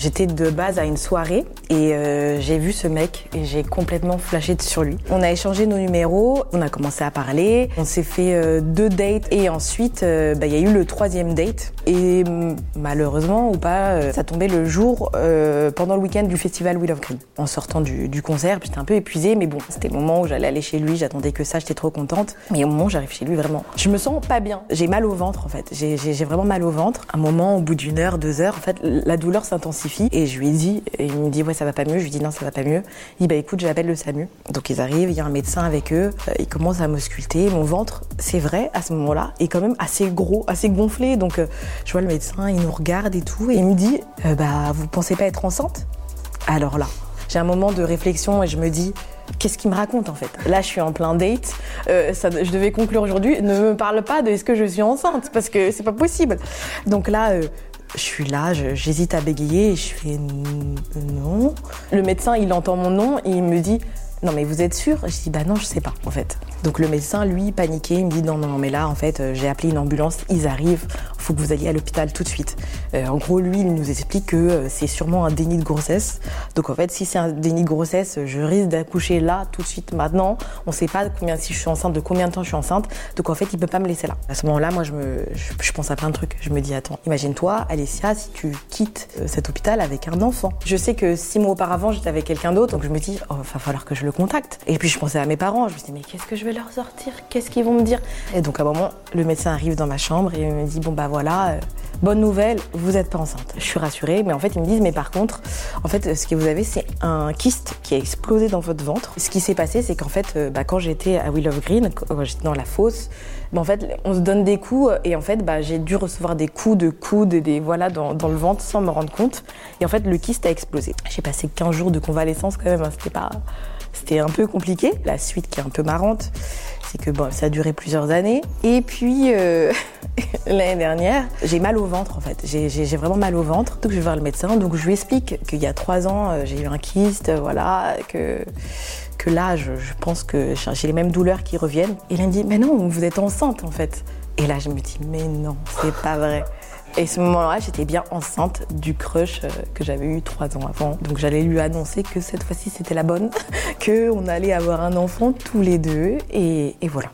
J'étais de base à une soirée et euh, j'ai vu ce mec et j'ai complètement flashé sur lui. On a échangé nos numéros, on a commencé à parler, on s'est fait euh, deux dates et ensuite euh, bah, il y a eu le troisième date et malheureusement ou pas, ça tombait le jour pendant le week-end du festival Will of Green. En sortant du, du concert, j'étais un peu épuisée mais bon, c'était le moment où j'allais aller chez lui, j'attendais que ça, j'étais trop contente. Mais au moment où j'arrive chez lui, vraiment, je me sens pas bien. J'ai mal au ventre en fait, j'ai vraiment mal au ventre. Un moment, au bout d'une heure, deux heures, en fait, la douleur s'intensifie et je lui ai dit, il me dit ouais ça va pas mieux, je lui dis non ça va pas mieux. Il dit bah écoute j'appelle le SAMU. Donc ils arrivent, il y a un médecin avec eux, euh, ils commencent à m'ausculter. Mon ventre, c'est vrai à ce moment-là, est quand même assez gros, assez gonflé. Donc euh, je vois le médecin, il nous regarde et tout, et il me dit euh, bah vous pensez pas être enceinte? Alors là, j'ai un moment de réflexion et je me dis qu'est-ce qu'il me raconte en fait? Là, je suis en plein date. je devais conclure aujourd'hui. Ne me parle pas de est-ce que je suis enceinte parce que c'est pas possible. Donc là. Je suis là, j'hésite à bégayer et je fais non. Le médecin, il entend mon nom et il me dit non mais vous êtes sûr? Je dis bah non, je sais pas en fait. Donc le médecin, lui, paniqué, il me dit non non mais là en fait euh, j'ai appelé une ambulance, ils arrivent, faut que vous alliez à l'hôpital tout de suite. Euh, en gros, lui, il nous explique que euh, c'est sûrement un déni de grossesse. Donc en fait, si c'est un déni de grossesse, je risque d'accoucher là tout de suite maintenant. On sait pas combien si je suis enceinte, de combien de temps je suis enceinte. Donc en fait, il peut pas me laisser là. À ce moment-là, moi je je, pense à plein de trucs. Je me dis attends, imagine-toi Alessia si tu quittes cet hôpital avec un enfant. Je sais que six mois auparavant, j'étais avec quelqu'un d'autre, donc je me dis oh, va falloir que je le contacte. Et puis je pensais à mes parents, je me dis mais qu'est-ce que je vais leur sortir? Qu'est-ce qu'ils vont me dire? Et donc à un moment, le médecin arrive dans ma chambre et il me dit bon bah voilà, euh, bonne nouvelle, vous n'êtes pas enceinte. Je suis rassurée, mais en fait ils me disent mais par contre, en fait ce que vous avez c'est un kyste qui a explosé dans votre ventre. Ce qui s'est passé c'est qu'en fait euh, bah, quand j'étais à Will of Green, quand j'étais dans la fosse, bah, en fait on se donne des coups et en fait bah, j'ai dû recevoir des coups de coude des voilà dans, dans le ventre sans me rendre compte. Et en fait le kyste a explosé. J'ai passé 15 jours de convalescence quand même, hein, c'était pas c'était un peu compliqué. La suite qui est un peu marrante, c'est que bon, ça a duré plusieurs années. Et puis euh, l'année dernière, j'ai mal au ventre en fait. J'ai- vraiment mal au ventre. Donc je vais voir le médecin. Donc je lui explique qu'il y a trois ans, euh, j'ai eu un kyste, euh, voilà, que que là, je, je pense que j'ai les mêmes douleurs qui reviennent. Et là, il me dit, mais non, vous êtes enceinte en fait. Et là, je me dis, mais non, c'est pas vrai. Et ce moment-là, j'étais bien enceinte du crush euh, que j'avais eu trois ans avant. Donc j'allais lui annoncer que cette fois-ci c'était la bonne, que on allait avoir un enfant tous les deux. Et, et voilà.